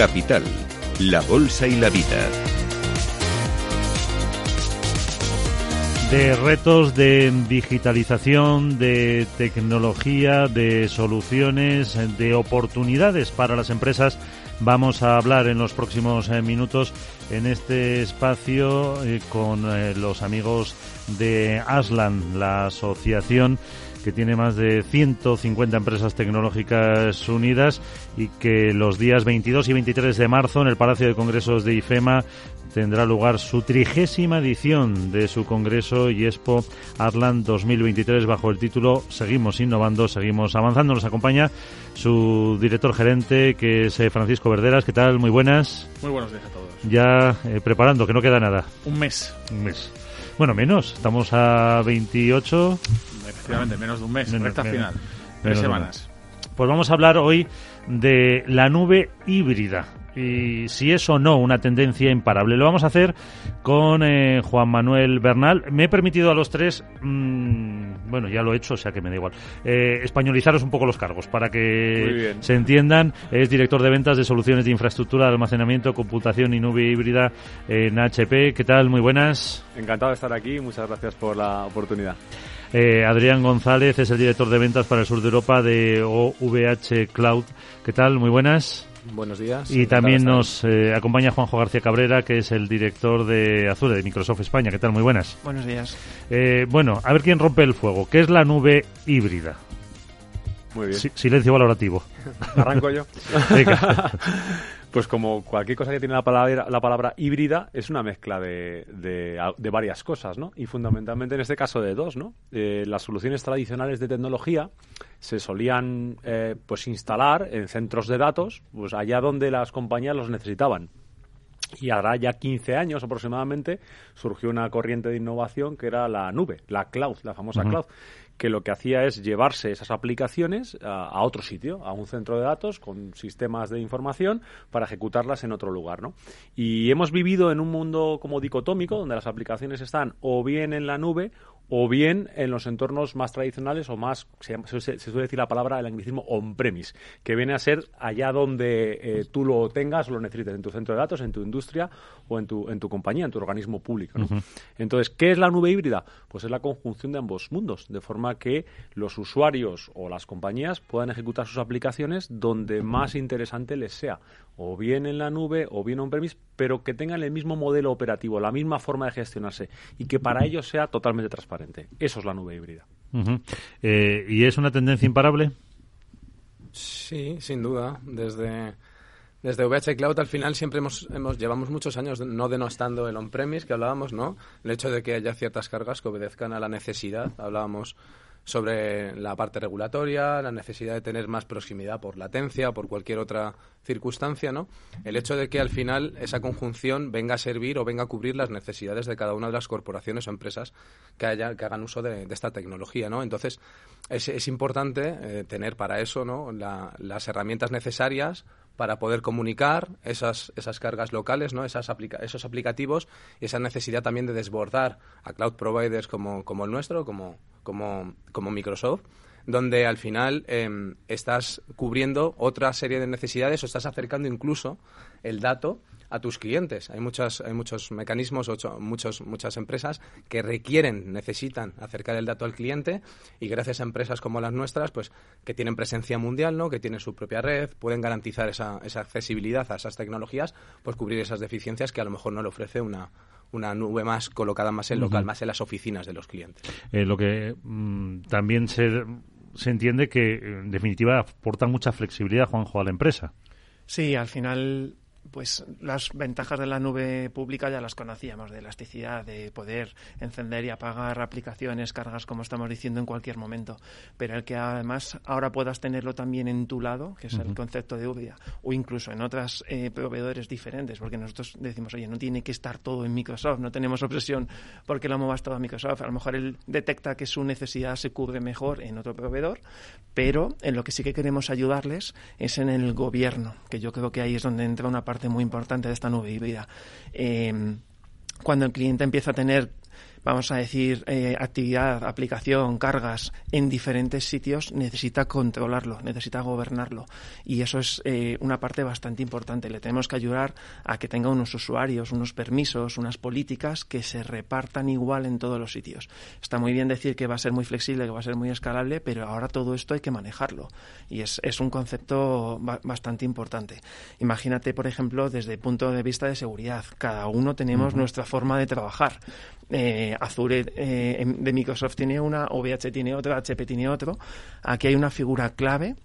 Capital, la Bolsa y la Vida. de retos de digitalización, de tecnología, de soluciones, de oportunidades para las empresas. Vamos a hablar en los próximos eh, minutos en este espacio eh, con eh, los amigos de Aslan, la asociación que tiene más de 150 empresas tecnológicas unidas y que los días 22 y 23 de marzo en el Palacio de Congresos de IFEMA tendrá lugar su trigésima edición de su Congreso y Expo Arland 2023 bajo el título Seguimos innovando, seguimos avanzando. Nos acompaña su director gerente, que es eh, Francisco Verderas. ¿Qué tal? Muy buenas. Muy buenos días a todos. Ya eh, preparando, que no queda nada. Un mes. Un mes. Bueno, menos. Estamos a 28. Efectivamente, menos de un mes. recta final. Tres semanas. Pues vamos a hablar hoy de la nube híbrida y si es o no una tendencia imparable. Lo vamos a hacer con eh, Juan Manuel Bernal. Me he permitido a los tres, mmm, bueno, ya lo he hecho, o sea que me da igual, eh, españolizaros un poco los cargos para que se entiendan. Es director de ventas de soluciones de infraestructura de almacenamiento, computación y nube híbrida en HP. ¿Qué tal? Muy buenas. Encantado de estar aquí. Muchas gracias por la oportunidad. Eh, Adrián González es el director de ventas para el sur de Europa de OVH Cloud. ¿Qué tal? Muy buenas. Buenos días. Y también nos eh, acompaña Juanjo García Cabrera, que es el director de Azure, de Microsoft España. ¿Qué tal? Muy buenas. Buenos días. Eh, bueno, a ver quién rompe el fuego. ¿Qué es la nube híbrida? Muy bien. silencio valorativo. Arranco yo. Pues como cualquier cosa que tiene la palabra, la palabra híbrida, es una mezcla de, de, varias cosas, ¿no? Y fundamentalmente en este caso de dos, ¿no? Eh, las soluciones tradicionales de tecnología se solían eh, pues instalar en centros de datos, pues allá donde las compañías los necesitaban. Y ahora ya 15 años aproximadamente surgió una corriente de innovación que era la nube, la cloud, la famosa cloud, que lo que hacía es llevarse esas aplicaciones a, otro sitio, a un centro de datos con sistemas de información para ejecutarlas en otro lugar, ¿no? Y hemos vivido en un mundo como dicotómico donde las aplicaciones están o bien en la nube o bien en los entornos más tradicionales o más, se, suele decir la palabra, el anglicismo on-premise, que viene a ser allá donde eh, tú lo tengas o lo necesites, en tu centro de datos, en tu industria o en tu, en tu compañía, en tu organismo público. Entonces, ¿qué es la nube híbrida? Pues es la conjunción de ambos mundos, de forma que los usuarios o las compañías puedan ejecutar sus aplicaciones donde más interesante les sea, o bien en la nube o bien on-premise, pero que tengan el mismo modelo operativo, la misma forma de gestionarse y que para ellos sea totalmente transparente. Eso es la nube híbrida. Eh, ¿Y es una tendencia imparable? Sí, sin duda. Desde, desde VH Cloud al final siempre hemos, hemos llevamos muchos años no denostando el on-premise que hablábamos, ¿no? El hecho de que haya ciertas cargas que obedezcan a la necesidad. Hablábamos sobre la parte regulatoria, la necesidad de tener más proximidad por latencia por cualquier otra circunstancia, ¿no? El hecho de que al final esa conjunción venga a servir o venga a cubrir las necesidades de cada una de las corporaciones o empresas que, haya, que hagan uso de, esta tecnología, ¿no? Entonces, es, es importante eh, tener para eso, ¿no? las herramientas necesarias para poder comunicar esas, esas cargas locales, ¿no? Esas esos aplicativos y esa necesidad también de desbordar a cloud providers como, como el nuestro, como, como, como Microsoft, donde al final em, estás cubriendo otra serie de necesidades o estás acercando incluso el dato a tus clientes. Hay, muchas, hay muchos mecanismos, ocho, muchos, muchas empresas que requieren, necesitan acercar el dato al cliente y gracias a empresas como las nuestras, pues que tienen presencia mundial, ¿no? que tienen su propia red, pueden garantizar esa, esa accesibilidad a esas tecnologías, pues cubrir esas deficiencias que a lo mejor no le ofrece una, una nube más colocada más en local, más en las oficinas de los clientes. Eh, lo que mm, también se, se entiende que, en definitiva, aporta mucha flexibilidad, Juanjo, a la empresa. Sí, al final pues las ventajas de la nube pública ya las conocíamos, de elasticidad, de poder encender y apagar aplicaciones, cargas, como estamos diciendo, en cualquier momento. Pero el que además ahora puedas tenerlo también en tu lado, que es el concepto de UBIA, o incluso en otros eh, proveedores diferentes, porque nosotros decimos, oye, no tiene que estar todo en Microsoft, no tenemos obsesión porque lo movas todo a Microsoft. A lo mejor él detecta que su necesidad se cubre mejor en otro proveedor, pero en lo que sí que queremos ayudarles es en el gobierno, que yo creo que ahí es donde entra una parte muy importante de esta nube híbrida. Eh, cuando el cliente empieza a tener vamos a decir, eh, actividad, aplicación, cargas en diferentes sitios, necesita controlarlo, necesita gobernarlo. Y eso es eh, una parte bastante importante. Le tenemos que ayudar a que tenga unos usuarios, unos permisos, unas políticas que se repartan igual en todos los sitios. Está muy bien decir que va a ser muy flexible, que va a ser muy escalable, pero ahora todo esto hay que manejarlo. Y es, es un concepto bastante importante. Imagínate, por ejemplo, desde el punto de vista de seguridad. Cada uno tenemos nuestra forma de trabajar. Eh, Azure eh, de Microsoft tiene una, OVH tiene otra, HP tiene otro. Aquí hay una figura clave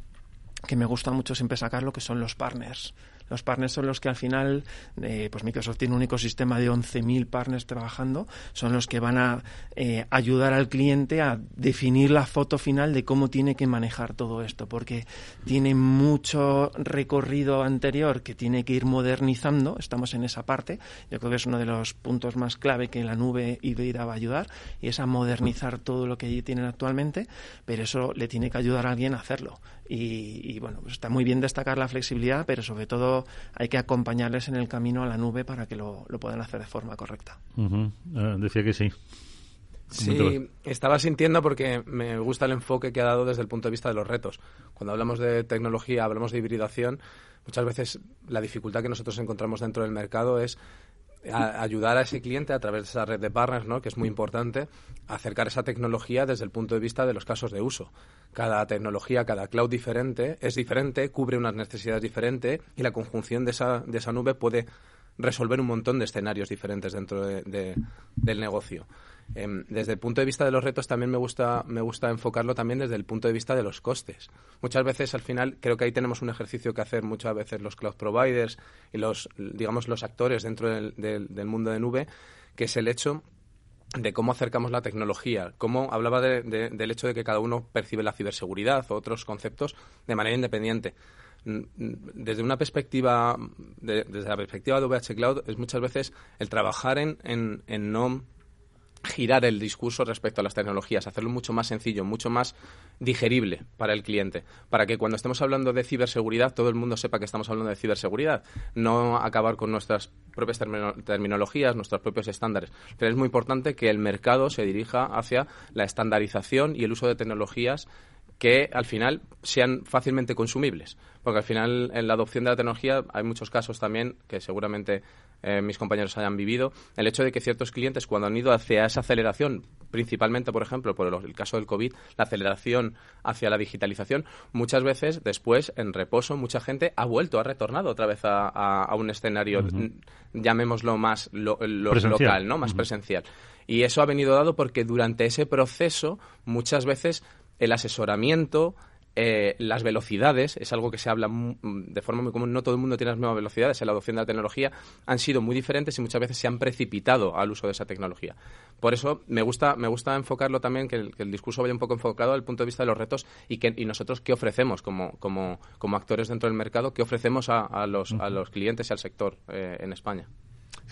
que me gusta mucho siempre sacarlo, que son los partners. Los partners son los que al final, eh, pues Microsoft tiene un ecosistema de 11.000 partners trabajando, son los que van a eh, ayudar al cliente a definir la foto final de cómo tiene que manejar todo esto, porque tiene mucho recorrido anterior que tiene que ir modernizando, estamos en esa parte, yo creo que es uno de los puntos más clave que la nube híbrida va a ayudar, y es a modernizar todo lo que tienen actualmente, pero eso le tiene que ayudar a alguien a hacerlo. Y, bueno, pues está muy bien destacar la flexibilidad, pero sobre todo hay que acompañarles en el camino a la nube para que lo, puedan hacer de forma correcta. Eh, decía que sí. Sí, estaba sintiendo porque me gusta el enfoque que ha dado desde el punto de vista de los retos. Cuando hablamos de tecnología, hablamos de hibridación, muchas veces la dificultad que nosotros encontramos dentro del mercado es ayudar a ese cliente a través de esa red de partners, ¿no? que es muy importante, a acercar esa tecnología desde el punto de vista de los casos de uso. Cada tecnología, cada cloud diferente es diferente, cubre unas necesidades diferentes y la conjunción de esa, de esa nube puede resolver un montón de escenarios diferentes dentro de, del negocio. Em, desde el punto de vista de los retos también me gusta, me gusta enfocarlo también desde el punto de vista de los costes. Muchas veces al final creo que ahí tenemos un ejercicio que hacer muchas veces los cloud providers y los, digamos, los actores dentro del, del, mundo de nube, que es el hecho de cómo acercamos la tecnología, cómo hablaba del hecho de que cada uno percibe la ciberseguridad o otros conceptos de manera independiente desde una perspectiva, desde la perspectiva de VH Cloud, es muchas veces el trabajar en, en, no girar el discurso respecto a las tecnologías, hacerlo mucho más sencillo, mucho más digerible para el cliente, para que cuando estemos hablando de ciberseguridad todo el mundo sepa que estamos hablando de ciberseguridad, no acabar con nuestras propias terminologías, nuestros propios estándares. Pero es muy importante que el mercado se dirija hacia la estandarización y el uso de tecnologías que al final sean fácilmente consumibles. Porque al final en la adopción de la tecnología hay muchos casos también que seguramente eh, mis compañeros hayan vivido. El hecho de que ciertos clientes cuando han ido hacia esa aceleración, principalmente por ejemplo por el, caso del COVID, la aceleración hacia la digitalización, muchas veces después en reposo mucha gente ha vuelto, ha retornado otra vez a, un escenario, llamémoslo más local, ¿no? más presencial. Y eso ha venido dado porque durante ese proceso muchas veces el asesoramiento, eh, las velocidades, es algo que se habla de forma muy común, no todo el mundo tiene las mismas velocidades en la adopción de la tecnología, han sido muy diferentes y muchas veces se han precipitado al uso de esa tecnología. Por eso me gusta, me gusta enfocarlo también, que el, discurso vaya un poco enfocado al punto de vista de los retos y, que, y nosotros qué ofrecemos como, como, como actores dentro del mercado, qué ofrecemos a, los, a los clientes y al sector eh, en España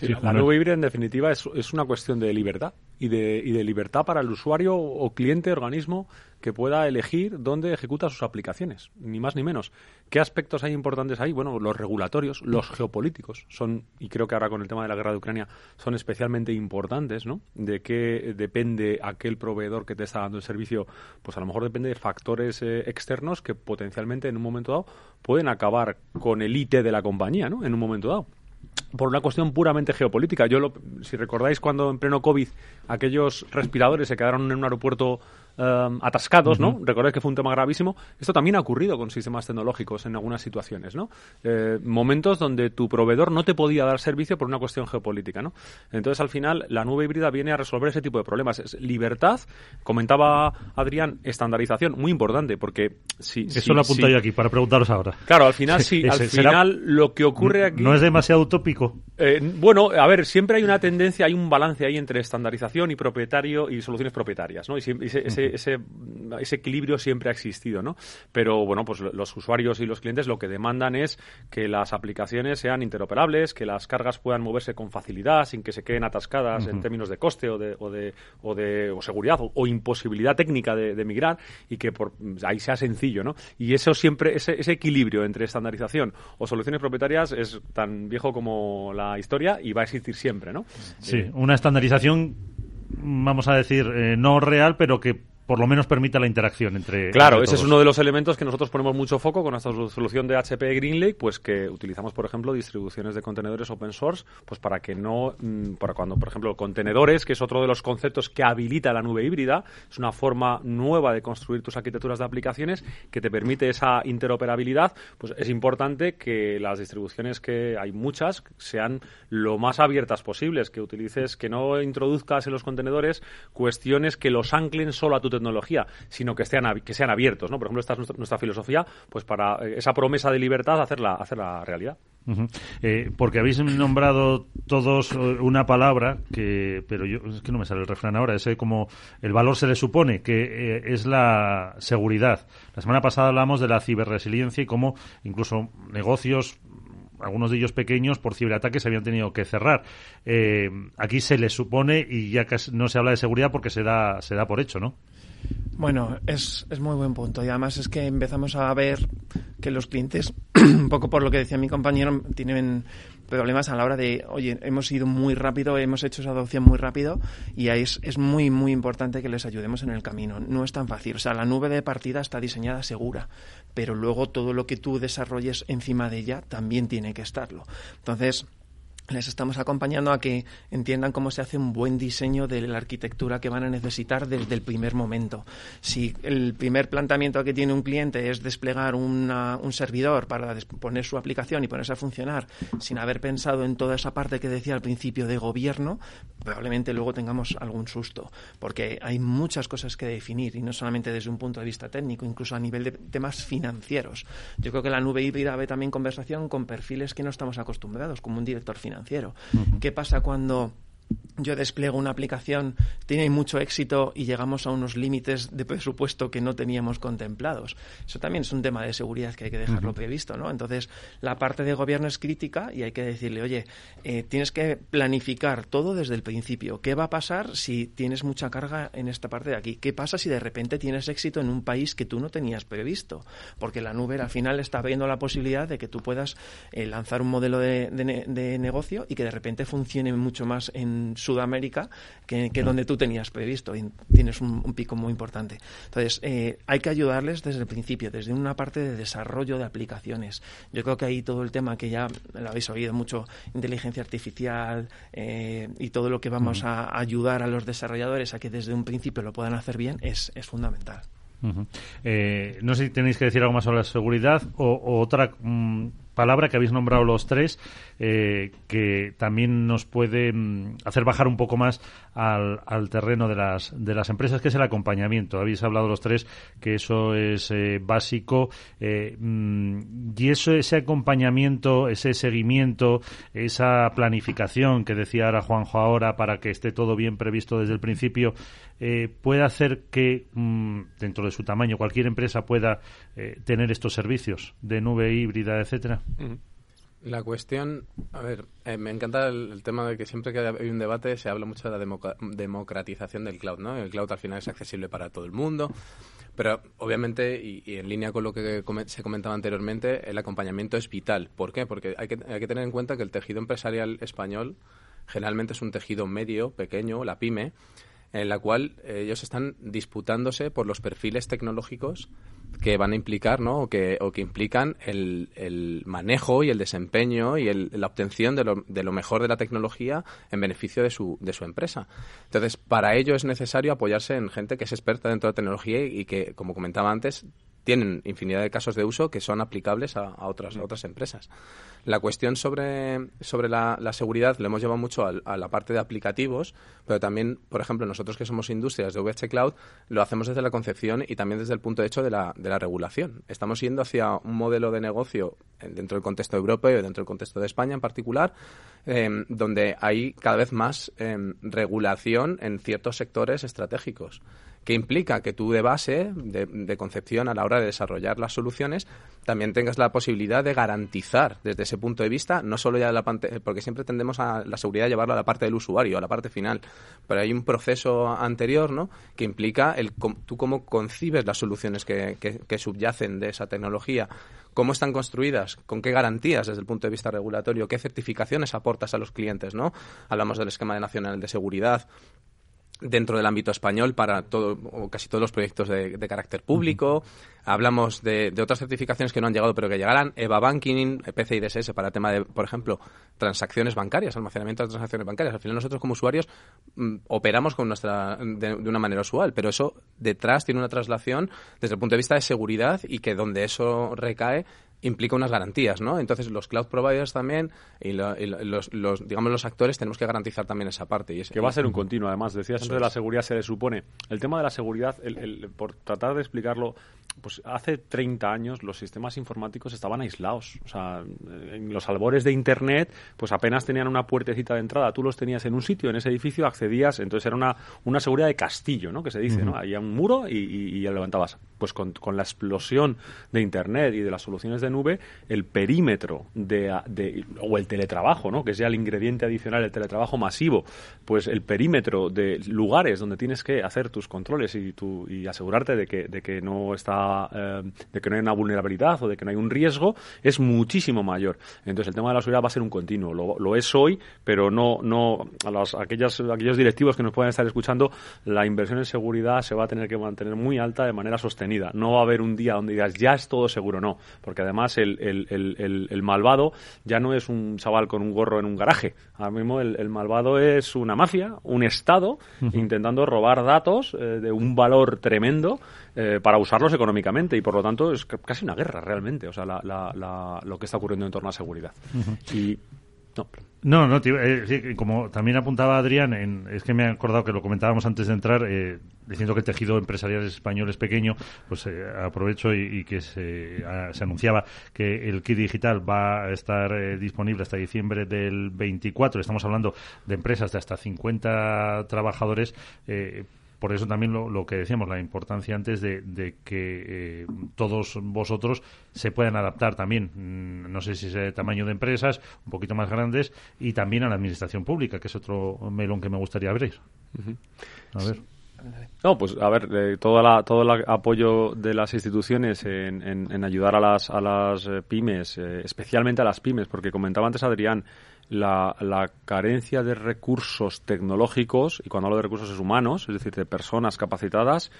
la nube híbrida, en definitiva, es, es, una cuestión de libertad y de, y de libertad para el usuario o cliente, organismo, que pueda elegir dónde ejecuta sus aplicaciones, ni más ni menos. ¿Qué aspectos hay importantes ahí? Bueno, los regulatorios, los geopolíticos, son, y creo que ahora con el tema de la guerra de Ucrania, son especialmente importantes, ¿no? De qué depende aquel proveedor que te está dando el servicio, pues a lo mejor depende de factores eh, externos que potencialmente en un momento dado pueden acabar con el IT de la compañía, ¿no? En un momento dado por una cuestión puramente geopolítica. Yo, si recordáis cuando en pleno COVID aquellos respiradores se quedaron en un aeropuerto Em, atascados, ¿no? Recordáis que fue un tema gravísimo. Esto también ha ocurrido con sistemas tecnológicos en algunas situaciones, ¿no? Eh, momentos donde tu proveedor no te podía dar servicio por una cuestión geopolítica, ¿no? Entonces, al final, la nube híbrida viene a resolver ese tipo de problemas. Es libertad, comentaba Adrián, estandarización, muy importante, porque si... Eso lo apunto yo aquí, para preguntaros ahora. Claro, al final, sí, al final lo que ocurre aquí... ¿No es demasiado utópico? Eh, bueno, a ver, siempre hay una tendencia, hay un balance ahí entre estandarización y propietario y soluciones propietarias, ¿no? Y, ese ese, ese, equilibrio siempre ha existido, ¿no? Pero bueno, pues los usuarios y los clientes lo que demandan es que las aplicaciones sean interoperables, que las cargas puedan moverse con facilidad, sin que se queden atascadas en términos de coste o de, o de, o de seguridad o, imposibilidad técnica de, migrar y que por ahí sea sencillo, ¿no? Y eso siempre, ese, ese equilibrio entre estandarización o soluciones propietarias es tan viejo como la historia y va a existir siempre, ¿no? Sí, una estandarización vamos a decir, eh, no real, pero que por lo menos permita la interacción entre. Claro, ese es uno de los elementos que nosotros ponemos mucho foco con nuestra solución de HP GreenLake, pues que utilizamos, por ejemplo, distribuciones de contenedores open source, pues para que no, mm, para cuando, por ejemplo, contenedores, que es otro de los conceptos que habilita la nube híbrida, es una forma nueva de construir tus arquitecturas de aplicaciones que te permite esa interoperabilidad, pues es importante que las distribuciones que hay muchas sean lo más abiertas posibles, que utilices, que no introduzcas en los contenedores cuestiones que los anclen solo a tu tecnología, sino que, estén, que sean abiertos. ¿no? Por ejemplo, esta es nuestra, filosofía, pues para eh, esa promesa de libertad hacerla, hacerla realidad. Eh, porque habéis nombrado todos eh, una palabra que, pero yo es que no me sale el refrán ahora, es como el valor se le supone, que es la seguridad. La semana pasada hablamos de la ciberresiliencia y cómo incluso negocios algunos de ellos pequeños, por ciberataques habían tenido que cerrar. aquí se le supone, y ya que no se habla de seguridad porque se da, se da por hecho, ¿no? Bueno, es, es muy buen punto. Y además es que empezamos a ver que los clientes, un poco por lo que decía mi compañero, tienen problemas a la hora de, oye, hemos ido muy rápido, hemos hecho esa adopción muy rápido y ahí es, es muy, muy importante que les ayudemos en el camino. No es tan fácil. O sea, la nube de partida está diseñada segura, pero luego todo lo que tú desarrolles encima de ella también tiene que estarlo. Entonces, les estamos acompañando a que entiendan cómo se hace un buen diseño de la arquitectura que van a necesitar desde el primer momento. Si el primer planteamiento que tiene un cliente es desplegar un servidor para poner su aplicación y ponerse a funcionar sin haber pensado en toda esa parte que decía al principio de gobierno, probablemente luego tengamos algún susto, porque hay muchas cosas que definir y no solamente desde un punto de vista técnico, incluso a nivel de temas financieros. Yo creo que la nube híbrida ve también conversación con perfiles que no estamos acostumbrados, como un director financiero financiero. ¿Qué pasa cuando yo despliego una aplicación, tiene mucho éxito y llegamos a unos límites de presupuesto que no teníamos contemplados. Eso también es un tema de seguridad que hay que dejarlo previsto, ¿no? Entonces, la parte de gobierno es crítica y hay que decirle, oye, eh, tienes que planificar todo desde el principio. ¿Qué va a pasar si tienes mucha carga en esta parte de aquí? ¿Qué pasa si de repente tienes éxito en un país que tú no tenías previsto? Porque la nube al final está abriendo la posibilidad de que tú puedas eh, lanzar un modelo de, de negocio y que de repente funcione mucho más en Sudamérica que, donde tú tenías previsto y tienes un, pico muy importante. Entonces, eh, hay que ayudarles desde el principio, desde una parte de desarrollo de aplicaciones. Yo creo que ahí todo el tema que ya lo habéis oído mucho, inteligencia artificial eh, y todo lo que vamos a ayudar a los desarrolladores a que desde un principio lo puedan hacer bien es, fundamental. Eh, no sé si tenéis que decir algo más sobre la seguridad o, otra mm, palabra que habéis nombrado los tres, eh, que también nos puede mm, hacer bajar un poco más al, terreno de las, de las empresas, que es el acompañamiento. Habéis hablado los tres que eso es eh, básico. Eh, mm, y eso, ese acompañamiento, ese seguimiento, esa planificación que decía ahora Juanjo ahora para que esté todo bien previsto desde el principio, puede hacer que, mm, dentro de su tamaño, cualquier empresa pueda tener estos servicios de nube híbrida, etcétera. La cuestión, a ver, eh, me encanta el, tema de que siempre que hay un debate se habla mucho de la democratización del cloud, ¿no? El cloud al final es accesible para todo el mundo, pero obviamente, y, en línea con lo que se comentaba anteriormente, el acompañamiento es vital. ¿Por qué? Porque hay que, hay que tener en cuenta que el tejido empresarial español generalmente es un tejido medio, pequeño, la pyme, en la cual ellos están disputándose por los perfiles tecnológicos que van a implicar, ¿no? O que, o que implican el, el manejo y el desempeño y el, la obtención de lo, de lo mejor de la tecnología en beneficio de su, de su empresa. Entonces, para ello es necesario apoyarse en gente que es experta dentro de la tecnología y que, como comentaba antes, tienen infinidad de casos de uso que son aplicables a, otras, otras empresas. La cuestión sobre, sobre la, seguridad le hemos llevado mucho a, la parte de aplicativos, pero también, por ejemplo, nosotros que somos industrias de VH Cloud, lo hacemos desde la concepción y también desde el punto de hecho de la, regulación. Estamos yendo hacia un modelo de negocio dentro del contexto europeo y dentro del contexto de España en particular, em, donde hay cada vez más em, regulación en ciertos sectores estratégicos que implica que tú de base, de, concepción a la hora de desarrollar las soluciones, también tengas la posibilidad de garantizar desde ese punto de vista, no solo ya la porque siempre tendemos a la seguridad llevarla a la parte del usuario, a la parte final, pero hay un proceso anterior, ¿no? Que implica el tú cómo concibes las soluciones que, que subyacen de esa tecnología, cómo están construidas, con qué garantías desde el punto de vista regulatorio, qué certificaciones aportas a los clientes, ¿no? Hablamos del esquema de nacional de seguridad, dentro del ámbito español para todo o casi todos los proyectos de, carácter público. Hablamos de, otras certificaciones que no han llegado pero que llegarán. EVA Banking, PCI DSS para el tema de, por ejemplo, transacciones bancarias, almacenamiento de transacciones bancarias. Al final nosotros como usuarios mm, operamos con nuestra de, una manera usual, pero eso detrás tiene una traslación desde el punto de vista de seguridad y que donde eso recae implica unas garantías, ¿no? Entonces los cloud providers también y, los, digamos los actores tenemos que garantizar también esa parte. Y que va a ser un continuo, además. Decías antes de la seguridad se le supone. El tema de la seguridad, el, por tratar de explicarlo, pues hace 30 años los sistemas informáticos estaban aislados. O sea, en los albores de Internet, pues apenas tenían una puertecita de entrada. Tú los tenías en un sitio, en ese edificio, accedías. Entonces era una, una seguridad de castillo, ¿no? Que se dice, ¿no? Había un muro y, y, levantabas. Pues con, con, la explosión de Internet y de las soluciones de nube, el perímetro de, de, o el teletrabajo, ¿no? Que es ya el ingrediente adicional, el teletrabajo masivo, pues el perímetro de lugares donde tienes que hacer tus controles y, tu, y asegurarte de que, de que no está eh, de que no hay una vulnerabilidad o de que no hay un riesgo es muchísimo mayor. Entonces el tema de la seguridad va a ser un continuo. Lo, es hoy, pero no, no a los, aquellos, aquellos directivos que nos puedan estar escuchando, la inversión en seguridad se va a tener que mantener muy alta de manera sostenida. No va a haber un día donde digas ya es todo seguro, no. Porque además el, el, el, malvado ya no es un chaval con un gorro en un garaje. Ahora mismo el, malvado es una mafia, un Estado, intentando robar datos eh, de un valor tremendo eh, para usarlos económicamente y por lo tanto es casi una guerra realmente, o sea, lo que está ocurriendo en torno a la seguridad. Y no. No, no, eh, como también apuntaba Adrián, en, es que me he acordado que lo comentábamos antes de entrar, eh, diciendo que el tejido empresarial español es pequeño, pues aprovecho y, que se, se, anunciaba que el kit digital va a estar disponible hasta diciembre del 24. Estamos hablando de empresas de hasta 50 trabajadores por eso también lo, que decíamos, la importancia antes de, que eh, todos vosotros se puedan adaptar también, mm, no sé si es el tamaño de empresas, un poquito más grandes, y también a la administración pública, que es otro melón que me gustaría abrir. A ver. No, pues a ver, eh, todo, la, todo el apoyo de las instituciones en, en, ayudar a las, a las eh, pymes, especialmente a las pymes, porque comentaba antes Adrián, la, la, carencia de recursos tecnológicos, y cuando hablo de recursos es humanos, es decir, de personas capacitadas,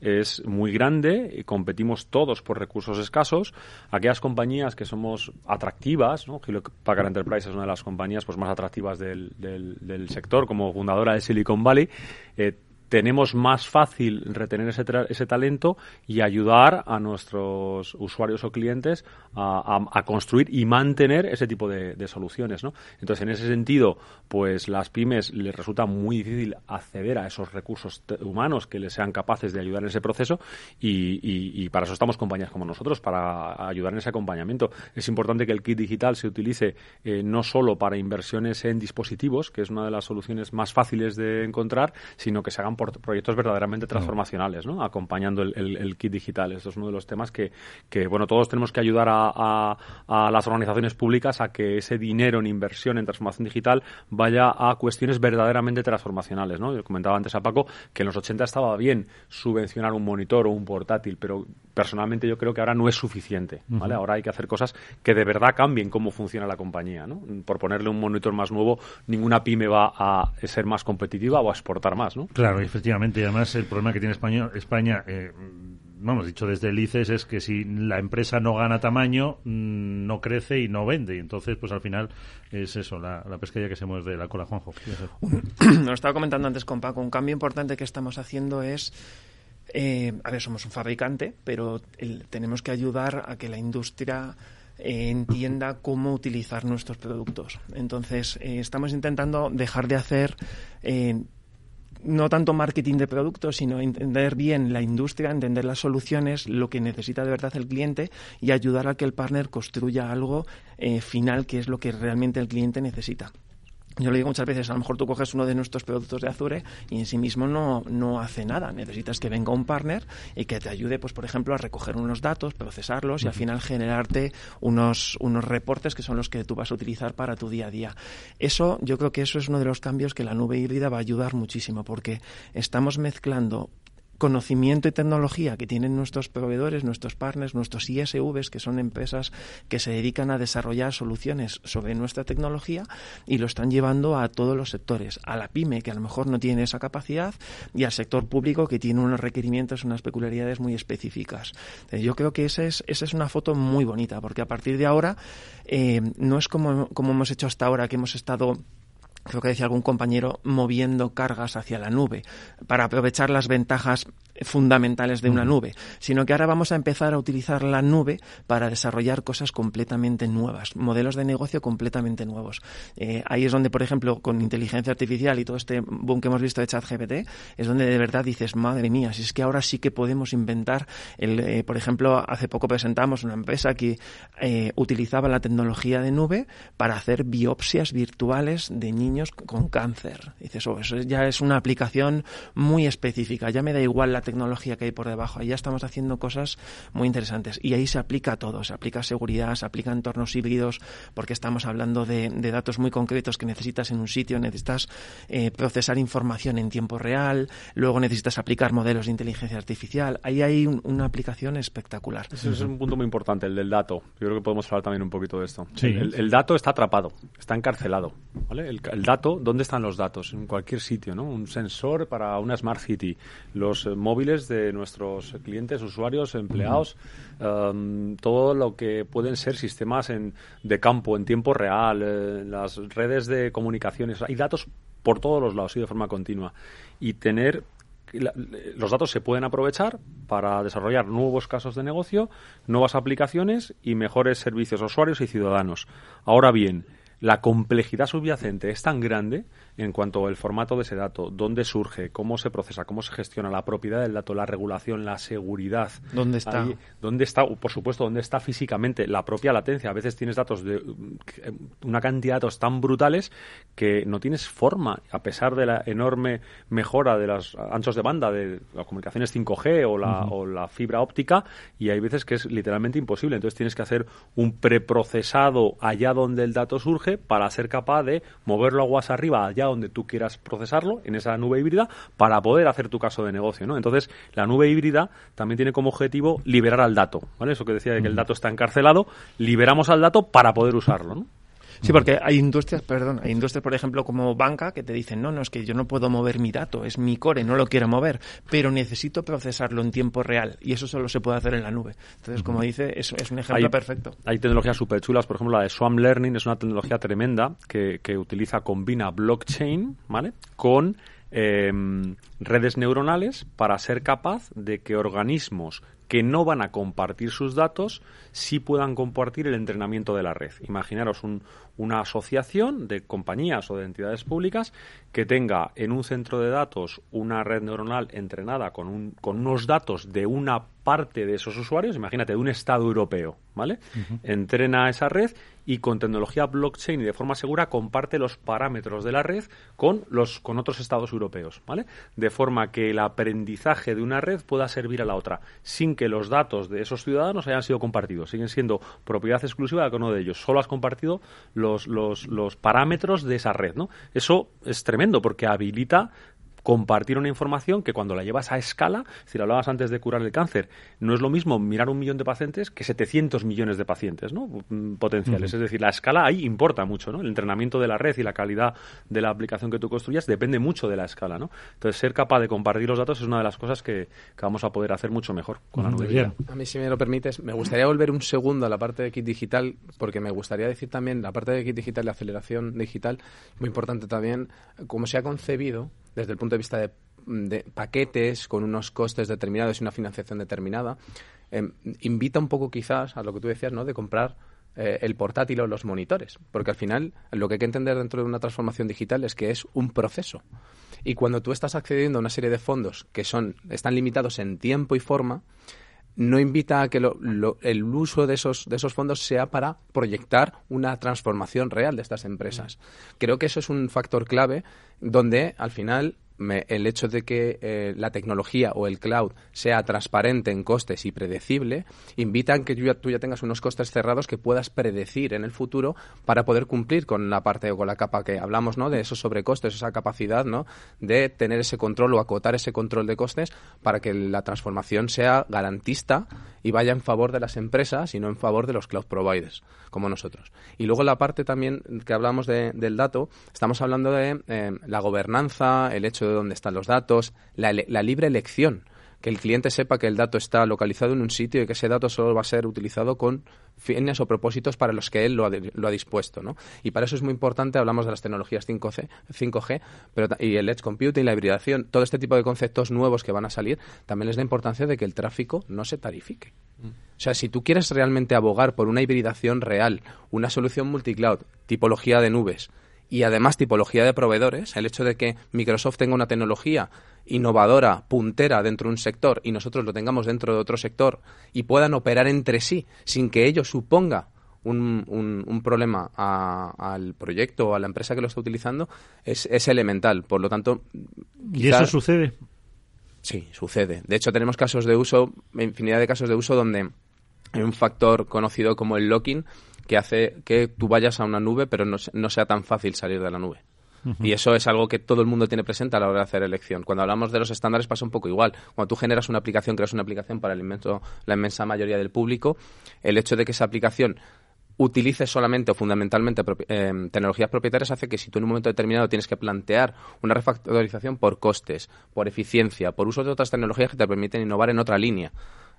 es muy grande y competimos todos por recursos escasos. Aquellas compañías que somos atractivas, ¿no? Hewlett Packard Enterprise es una de las compañías pues, más atractivas del, del, del sector, como fundadora de Silicon Valley, eh, tenemos más fácil retener ese, ese talento y ayudar a nuestros usuarios o clientes a, construir y mantener ese tipo de, soluciones, ¿no? Entonces, en ese sentido, pues las pymes les resulta muy difícil acceder a esos recursos humanos que les sean capaces de ayudar en ese proceso y, para eso estamos compañías como nosotros, para ayudar en ese acompañamiento. Es importante que el kit digital se utilice eh, no solo para inversiones en dispositivos, que es una de las soluciones más fáciles de encontrar, sino que se hagan por proyectos verdaderamente transformacionales, ¿no? Acompañando el, kit digital. Esto es uno de los temas que, que bueno, todos tenemos que ayudar a a, las organizaciones públicas a que ese dinero en inversión en transformación digital vaya a cuestiones verdaderamente transformacionales. ¿no? Yo comentaba antes a Paco que en los 80 estaba bien subvencionar un monitor o un portátil, pero personalmente yo creo que ahora no es suficiente. ¿vale? Ahora hay que hacer cosas que de verdad cambien cómo funciona la compañía. ¿no? Por ponerle un monitor más nuevo, ninguna pyme va a ser más competitiva o a exportar más. ¿no? Claro, efectivamente. Y además el problema que tiene España, España eh, vamos, dicho desde el ICES, es que si la empresa no gana tamaño, mm, no crece y no vende. Y entonces, pues al final es eso, la, la pesquilla que se mueve la cola, Juanjo. Lo estaba comentando antes con Paco. Un cambio importante que estamos haciendo es eh, a ver, somos un fabricante, pero tenemos que ayudar a que la industria eh, entienda cómo utilizar nuestros productos. Entonces, eh, estamos intentando dejar de hacer no tanto marketing de productos, sino entender bien la industria, entender las soluciones, lo que necesita de verdad el cliente y ayudar a que el partner construya algo eh, final que es lo que realmente el cliente necesita. Yo lo digo muchas veces, a lo mejor tú coges uno de nuestros productos de Azure y en sí mismo no, no hace nada. Necesitas que venga un partner y que te ayude, pues por ejemplo, a recoger unos datos, procesarlos y al final generarte unos, unos reportes que son los que tú vas a utilizar para tu día a día. Eso, yo creo que eso es uno de los cambios que la nube híbrida va a ayudar muchísimo porque estamos mezclando conocimiento y tecnología que tienen nuestros proveedores, nuestros partners, nuestros ISVs, que son empresas que se dedican a desarrollar soluciones sobre nuestra tecnología y lo están llevando a todos los sectores, a la pyme que a lo mejor no tiene esa capacidad y al sector público que tiene unos requerimientos, unas peculiaridades muy específicas. Eh, yo creo que esa es, esa es una foto muy bonita porque a partir de ahora eh, no es como, como hemos hecho hasta ahora que hemos estado creo que decía algún compañero, moviendo cargas hacia la nube para aprovechar las ventajas fundamentales de una nube, sino que ahora vamos a empezar a utilizar la nube para desarrollar cosas completamente nuevas, modelos de negocio completamente nuevos. Eh, ahí es donde, por ejemplo, con inteligencia artificial y todo este boom que hemos visto de ChatGPT, es donde de verdad dices, madre mía, si es que ahora sí que podemos inventar, el, eh, por ejemplo, hace poco presentamos una empresa que eh, utilizaba la tecnología de nube para hacer biopsias virtuales de niños con cáncer. Dices, oh, eso ya es una aplicación muy específica, ya me da igual la tecnología que hay por debajo. Ahí ya estamos haciendo cosas muy interesantes. Y ahí se aplica todo. Se aplica seguridad, se aplica entornos híbridos, porque estamos hablando de, datos muy concretos que necesitas en un sitio. Necesitas eh, procesar información en tiempo real. Luego necesitas aplicar modelos de inteligencia artificial. Ahí hay una aplicación espectacular. Ese es un punto muy importante, el del dato. Yo creo que podemos hablar también un poquito de esto. El, dato está atrapado, está encarcelado. ¿vale? El, el, dato, ¿dónde están los datos? En cualquier sitio, ¿no? Un sensor para una Smart City, los eh, móviles de nuestros clientes, usuarios, empleados, um, todo lo que pueden ser sistemas en, de campo en tiempo real, eh, las redes de comunicaciones. Hay datos por todos los lados y de forma continua. Y tener los datos se pueden aprovechar para desarrollar nuevos casos de negocio, nuevas aplicaciones y mejores servicios a usuarios y ciudadanos. Ahora bien, la complejidad subyacente es tan grande en cuanto al formato de ese dato, dónde surge, cómo se procesa, cómo se gestiona la propiedad del dato, la regulación, la seguridad. ¿Dónde está? ¿Dónde está? Por supuesto, dónde está físicamente la propia latencia. A veces tienes datos de una cantidad de datos tan brutales que no tienes forma, a pesar de la enorme mejora de los anchos de banda de las comunicaciones 5G o la, o la fibra óptica, y hay veces que es literalmente imposible. Entonces tienes que hacer un preprocesado allá donde el dato surge para ser capaz de moverlo aguas arriba allá donde tú quieras procesarlo, en esa nube híbrida, para poder hacer tu caso de negocio, ¿no? Entonces, la nube híbrida también tiene como objetivo liberar al dato, ¿vale? Eso que decía de que el dato está encarcelado, liberamos al dato para poder usarlo, ¿no? Sí, porque hay industrias, perdón, hay industrias, por ejemplo, como banca, que te dicen, no, no, es que yo no puedo mover mi dato, es mi core, no lo quiero mover, pero necesito procesarlo en tiempo real y eso solo se puede hacer en la nube. Entonces, como dice, es, es un ejemplo perfecto. Hay tecnologías súper chulas, por ejemplo, la de Swarm Learning es una tecnología tremenda que, que utiliza, combina blockchain, ¿vale? Con em, redes neuronales para ser capaz de que organismos que no van a compartir sus datos sí puedan compartir el entrenamiento de la red. Imaginaros una asociación de compañías o de entidades públicas que tenga en un centro de datos una red neuronal entrenada con, un, con unos datos de una parte de esos usuarios, imagínate, de un Estado europeo, ¿vale? Entrena esa red y con tecnología blockchain y de forma segura comparte los parámetros de la red con los con otros estados europeos, ¿vale? De forma que el aprendizaje de una red pueda servir a la otra, sin que los datos de esos ciudadanos hayan sido compartidos. Siguen siendo propiedad exclusiva de uno de ellos. Solo has compartido los, los, los parámetros de esa red, ¿no? Eso es tremendo porque habilita compartir una información que cuando la llevas a escala, si lo hablabas antes de curar el cáncer, no es lo mismo mirar un millón de pacientes que 700 millones de pacientes ¿no? Mm, potenciales. Es decir, la escala ahí importa mucho. ¿no? El entrenamiento de la red y la calidad de la aplicación que tú construyas depende mucho de la escala. ¿no? Entonces, ser capaz de compartir los datos es una de las cosas que, vamos a poder hacer mucho mejor con la nube. A mí, si me lo permites, me gustaría volver un segundo a la parte de kit digital, porque me gustaría decir también la parte de kit digital y aceleración digital, muy importante también, cómo se ha concebido desde el punto de vista de, paquetes con unos costes determinados y una financiación determinada, em, invita un poco quizás a lo que tú decías, ¿no? De comprar eh, el portátil o los monitores, porque al final lo que hay que entender dentro de una transformación digital es que es un proceso. Y cuando tú estás accediendo a una serie de fondos que son están limitados en tiempo y forma, no invita a que el uso de esos, de esos fondos sea para proyectar una transformación real de estas empresas. Creo que eso es un factor clave donde al final el hecho de que eh, la tecnología o el cloud sea transparente en costes y predecible, invitan que tú ya, tengas unos costes cerrados que puedas predecir en el futuro para poder cumplir con la parte o con la capa que hablamos, ¿no? De esos sobrecostes, esa capacidad, ¿no? De tener ese control o acotar ese control de costes para que la transformación sea garantista y vaya en favor de las empresas y no en favor de los cloud providers, como nosotros. Y luego la parte también que hablamos del dato, estamos hablando de eh, la gobernanza, el hecho de dónde están los datos, la, libre elección que el cliente sepa que el dato está localizado en un sitio y que ese dato solo va a ser utilizado con fines o propósitos para los que él lo ha, dispuesto. ¿no? Y para eso es muy importante, hablamos de las tecnologías 5G, 5G pero, y el edge computing, la hibridación, todo este tipo de conceptos nuevos que van a salir, también es la importancia de que el tráfico no se tarifique. Mm. O sea, si tú quieres realmente abogar por una hibridación real, una solución multicloud, tipología de nubes, y además tipología de proveedores, el hecho de que Microsoft tenga una tecnología innovadora, puntera dentro de un sector y nosotros lo tengamos dentro de otro sector y puedan operar entre sí sin que ello suponga un, un, problema al proyecto o a la empresa que lo está utilizando, es, es elemental. Por lo tanto... ¿Y eso sucede? Sí, sucede. De hecho, tenemos casos de uso, infinidad de casos de uso donde un factor conocido como el locking que hace que tú vayas a una nube, pero no, sea tan fácil salir de la nube. Y eso es algo que todo el mundo tiene presente a la hora de hacer elección. Cuando hablamos de los estándares pasa un poco igual. Cuando tú generas una aplicación, creas una aplicación para el inmenso, la inmensa mayoría del público, el hecho de que esa aplicación utilice solamente o fundamentalmente eh, tecnologías propietarias hace que si tú en un momento determinado tienes que plantear una refactorización por costes, por eficiencia, por uso de otras tecnologías que te permiten innovar en otra línea,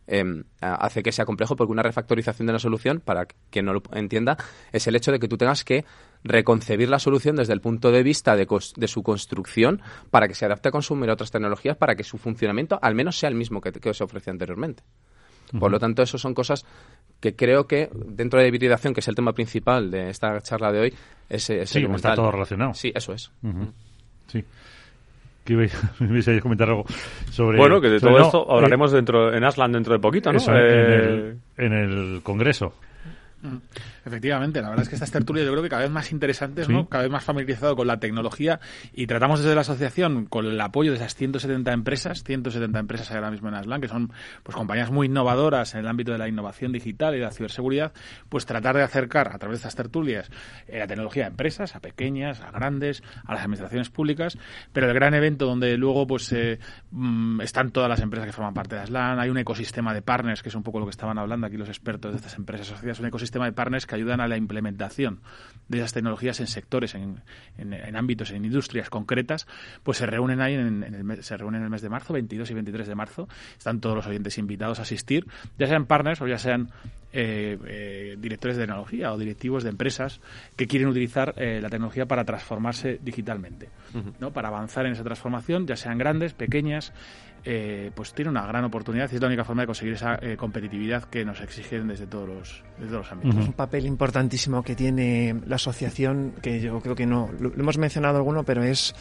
Em, hace que sea complejo porque una refactorización de la solución, para quien no lo entienda, es el hecho de que tú tengas que reconcebir la solución desde el punto de vista de, su construcción para que se adapte a consumir otras tecnologías para que su funcionamiento al menos sea el mismo que, que se ofrecía anteriormente. Por lo tanto, eso son cosas que creo que dentro de hibridación, que es el tema principal de esta charla de hoy, es, es sí, está todo relacionado. Sí, eso es. Sí que ibais a comentar algo sobre... Bueno, que de todo esto hablaremos eh, dentro en Aslan dentro de poquito, ¿no? Eh, en el Congreso. Efectivamente, la verdad es que estas tertulias yo creo que cada vez más interesantes, ¿no? Cada vez más familiarizado con la tecnología y tratamos desde la asociación con el apoyo de esas 170 empresas, 170 empresas ahora mismo en Aslan, que son pues compañías muy innovadoras en el ámbito de la innovación digital y de la ciberseguridad, pues tratar de acercar a través de estas tertulias eh, la tecnología a empresas, a pequeñas, a grandes, a las administraciones públicas, pero el gran evento donde luego pues eh, mm, están todas las empresas que forman parte de Aslan, hay un ecosistema de partners, que es un poco lo que estaban hablando aquí los expertos de estas empresas asociadas, un ecosistema de partners que ayudan a la implementación de esas tecnologías en sectores, en, en, ámbitos, en industrias concretas, pues se reúnen ahí en, el, se reúnen en el mes de marzo, 22 y 23 de marzo. Están todos los oyentes invitados a asistir, ya sean partners o ya sean eh, eh, directores de tecnología o directivos de empresas que quieren utilizar eh, la tecnología para transformarse digitalmente, ¿no? para avanzar en esa transformación, ya sean grandes, pequeñas, eh, pues tiene una gran oportunidad y es la única forma de conseguir esa eh, competitividad que nos exigen desde todos los, desde los ámbitos. Un papel importantísimo que tiene la asociación, que yo creo que no, lo, hemos mencionado alguno, pero es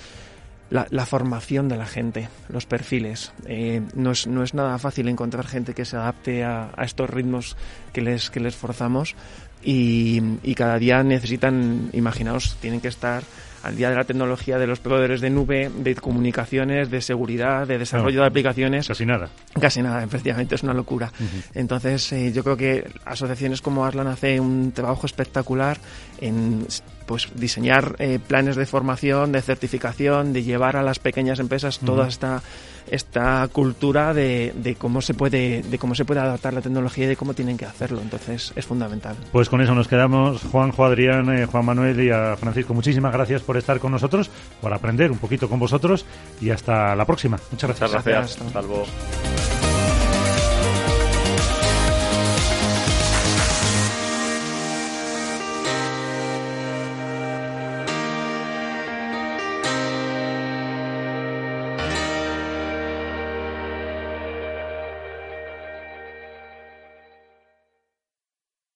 la, formación de la gente, los perfiles. Eh, no, es, no es nada fácil encontrar gente que se adapte a, estos ritmos que les, que les forzamos y, y cada día necesitan, imaginaos, tienen que estar al día de la tecnología de los proveedores de nube, de comunicaciones, de seguridad, de desarrollo de aplicaciones. Casi nada. Casi nada, efectivamente, es una locura. Entonces, eh, yo creo que asociaciones como Arlan hace un trabajo espectacular en pues diseñar eh, planes de formación, de certificación, de llevar a las pequeñas empresas toda esta esta cultura de, de, cómo se puede de cómo se puede adaptar la tecnología y de cómo tienen que hacerlo. Entonces es fundamental. Pues con eso nos quedamos. Juanjo, Adrián, eh, Juan Manuel y a Francisco, muchísimas gracias por estar con nosotros, por aprender un poquito con vosotros y hasta la próxima. Muchas gracias. Muchas gracias. Hasta luego.